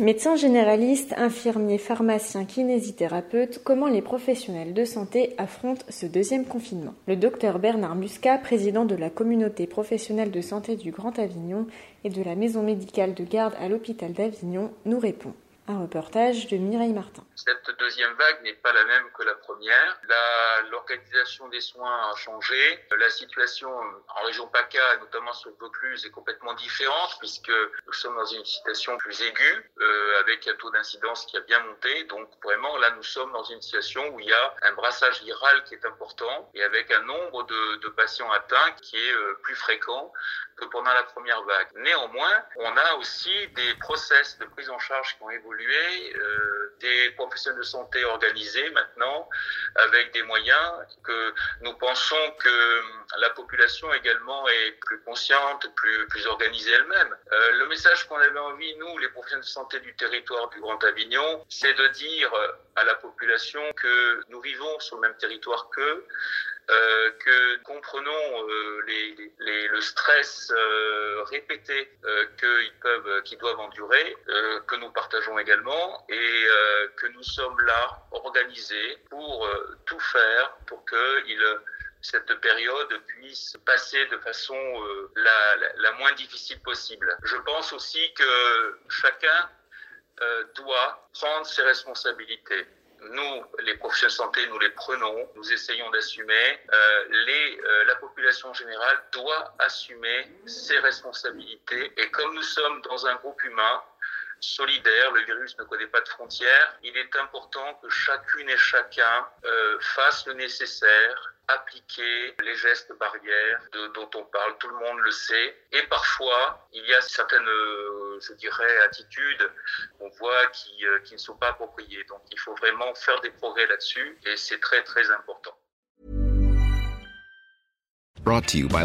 Médecins généralistes, infirmiers, pharmaciens, kinésithérapeutes, comment les professionnels de santé affrontent ce deuxième confinement? Le docteur Bernard Muscat, président de la communauté professionnelle de santé du Grand Avignon et de la maison médicale de garde à l'hôpital d'Avignon, nous répond. Un reportage de Mireille Martin. Cette deuxième vague n'est pas la même que la première. L'organisation des soins a changé. La situation en région PACA, notamment sur le Vaucluse, est complètement différente puisque nous sommes dans une situation plus aiguë euh, avec un taux d'incidence qui a bien monté. Donc vraiment, là, nous sommes dans une situation où il y a un brassage viral qui est important et avec un nombre de, patients atteints qui est euh, plus fréquent que pendant la première vague. Néanmoins, on a aussi des process de prise en charge qui ont évolué, euh, des professionnels de santé organisés maintenant, avec des moyens que nous pensons que la population également est plus consciente, plus, plus organisée elle-même. Euh, le message qu'on avait envie, nous, les professionnels de santé du territoire du Grand Avignon, c'est de dire à la population que nous vivons sur le même territoire qu'eux, euh, que comprenons euh, le stress euh, répété qu'ils peuvent, qu'ils doivent endurer, que nous partageons également, et que nous sommes là, organisés, pour tout faire pour que cette période puisse passer de façon la, moins difficile possible. Je pense aussi que chacun doit prendre ses responsabilités nous, les professionnels de santé, nous les prenons, nous essayons d'assumer. Euh, euh, la population générale doit assumer ses responsabilités. Et comme nous sommes dans un groupe humain, solidaire, le virus ne connaît pas de frontières, il est important que chacune et chacun euh, fasse le nécessaire, appliquer les gestes barrières de, dont on parle, tout le monde le sait. Et parfois, il y a certaines, euh, je dirais, attitudes qu'on voit qui, euh, qui ne sont pas appropriées. Donc il faut vraiment faire des progrès là-dessus et c'est très très important. Brought to you by.